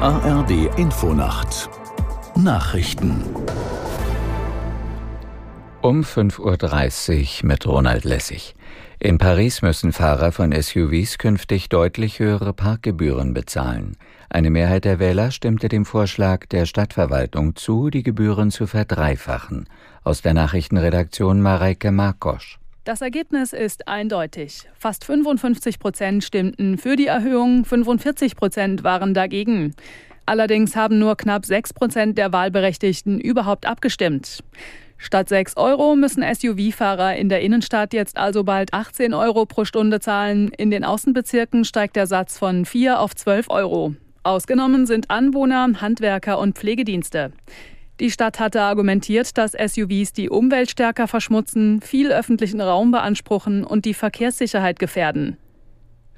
ARD Infonacht Nachrichten um 5.30 Uhr mit Ronald Lessig. In Paris müssen Fahrer von SUVs künftig deutlich höhere Parkgebühren bezahlen. Eine Mehrheit der Wähler stimmte dem Vorschlag der Stadtverwaltung zu, die Gebühren zu verdreifachen. Aus der Nachrichtenredaktion Mareike Markosch. Das Ergebnis ist eindeutig. Fast 55 Prozent stimmten für die Erhöhung, 45 Prozent waren dagegen. Allerdings haben nur knapp 6 Prozent der Wahlberechtigten überhaupt abgestimmt. Statt 6 Euro müssen SUV-Fahrer in der Innenstadt jetzt also bald 18 Euro pro Stunde zahlen. In den Außenbezirken steigt der Satz von 4 auf 12 Euro. Ausgenommen sind Anwohner, Handwerker und Pflegedienste. Die Stadt hatte argumentiert, dass SUVs die Umwelt stärker verschmutzen, viel öffentlichen Raum beanspruchen und die Verkehrssicherheit gefährden.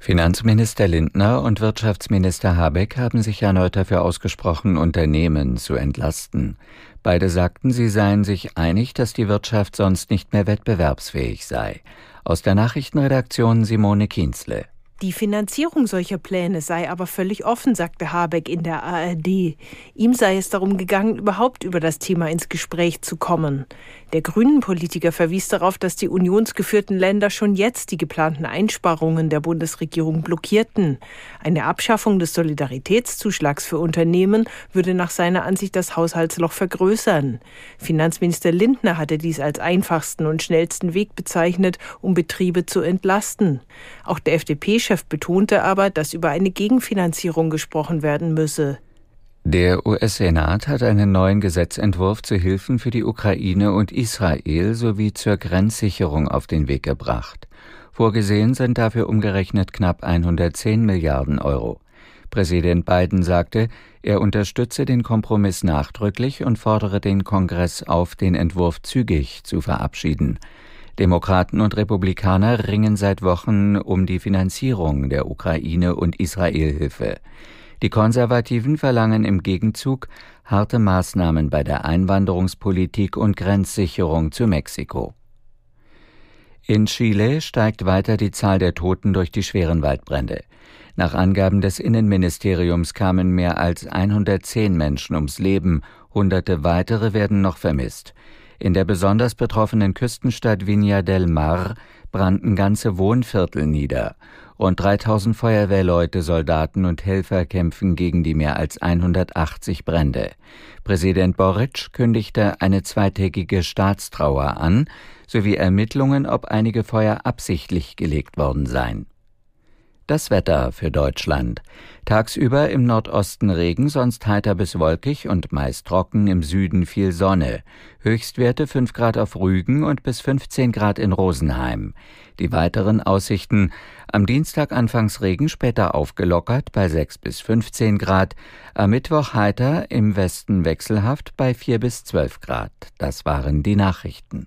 Finanzminister Lindner und Wirtschaftsminister Habeck haben sich erneut dafür ausgesprochen, Unternehmen zu entlasten. Beide sagten, sie seien sich einig, dass die Wirtschaft sonst nicht mehr wettbewerbsfähig sei. Aus der Nachrichtenredaktion Simone Kienzle. Die Finanzierung solcher Pläne sei aber völlig offen, sagte Habeck in der ARD. Ihm sei es darum gegangen, überhaupt über das Thema ins Gespräch zu kommen. Der Grünen-Politiker verwies darauf, dass die unionsgeführten Länder schon jetzt die geplanten Einsparungen der Bundesregierung blockierten. Eine Abschaffung des Solidaritätszuschlags für Unternehmen würde nach seiner Ansicht das Haushaltsloch vergrößern. Finanzminister Lindner hatte dies als einfachsten und schnellsten Weg bezeichnet, um Betriebe zu entlasten. Auch der FDP-Chef betonte aber, dass über eine Gegenfinanzierung gesprochen werden müsse. Der US-Senat hat einen neuen Gesetzentwurf zu Hilfen für die Ukraine und Israel sowie zur Grenzsicherung auf den Weg gebracht. Vorgesehen sind dafür umgerechnet knapp 110 Milliarden Euro. Präsident Biden sagte, er unterstütze den Kompromiss nachdrücklich und fordere den Kongress auf, den Entwurf zügig zu verabschieden. Demokraten und Republikaner ringen seit Wochen um die Finanzierung der Ukraine und Israelhilfe. Die Konservativen verlangen im Gegenzug harte Maßnahmen bei der Einwanderungspolitik und Grenzsicherung zu Mexiko. In Chile steigt weiter die Zahl der Toten durch die schweren Waldbrände. Nach Angaben des Innenministeriums kamen mehr als 110 Menschen ums Leben, hunderte weitere werden noch vermisst. In der besonders betroffenen Küstenstadt Viña del Mar brannten ganze Wohnviertel nieder. Rund 3000 Feuerwehrleute, Soldaten und Helfer kämpfen gegen die mehr als 180 Brände. Präsident Boric kündigte eine zweitägige Staatstrauer an, sowie Ermittlungen, ob einige Feuer absichtlich gelegt worden seien. Das Wetter für Deutschland. Tagsüber im Nordosten Regen, sonst heiter bis wolkig und meist trocken, im Süden viel Sonne. Höchstwerte 5 Grad auf Rügen und bis 15 Grad in Rosenheim. Die weiteren Aussichten am Dienstag anfangs Regen, später aufgelockert bei 6 bis 15 Grad, am Mittwoch heiter, im Westen wechselhaft bei 4 bis 12 Grad. Das waren die Nachrichten.